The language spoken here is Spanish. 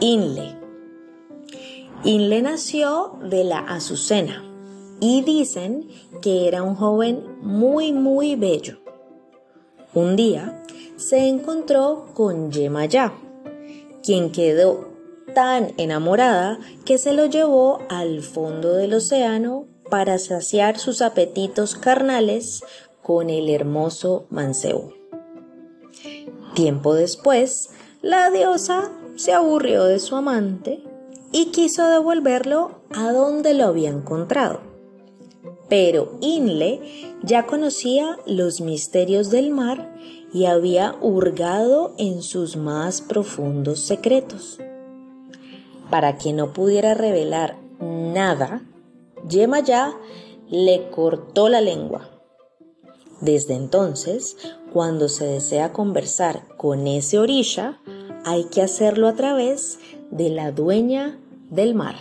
Inle. Inle nació de la Azucena y dicen que era un joven muy muy bello. Un día se encontró con Yemayá, quien quedó tan enamorada que se lo llevó al fondo del océano para saciar sus apetitos carnales con el hermoso mancebo. Tiempo después, la diosa se aburrió de su amante y quiso devolverlo a donde lo había encontrado. Pero Inle ya conocía los misterios del mar y había hurgado en sus más profundos secretos. Para que no pudiera revelar nada, Yemayá le cortó la lengua. Desde entonces, cuando se desea conversar con ese orilla, hay que hacerlo a través de la dueña del mar.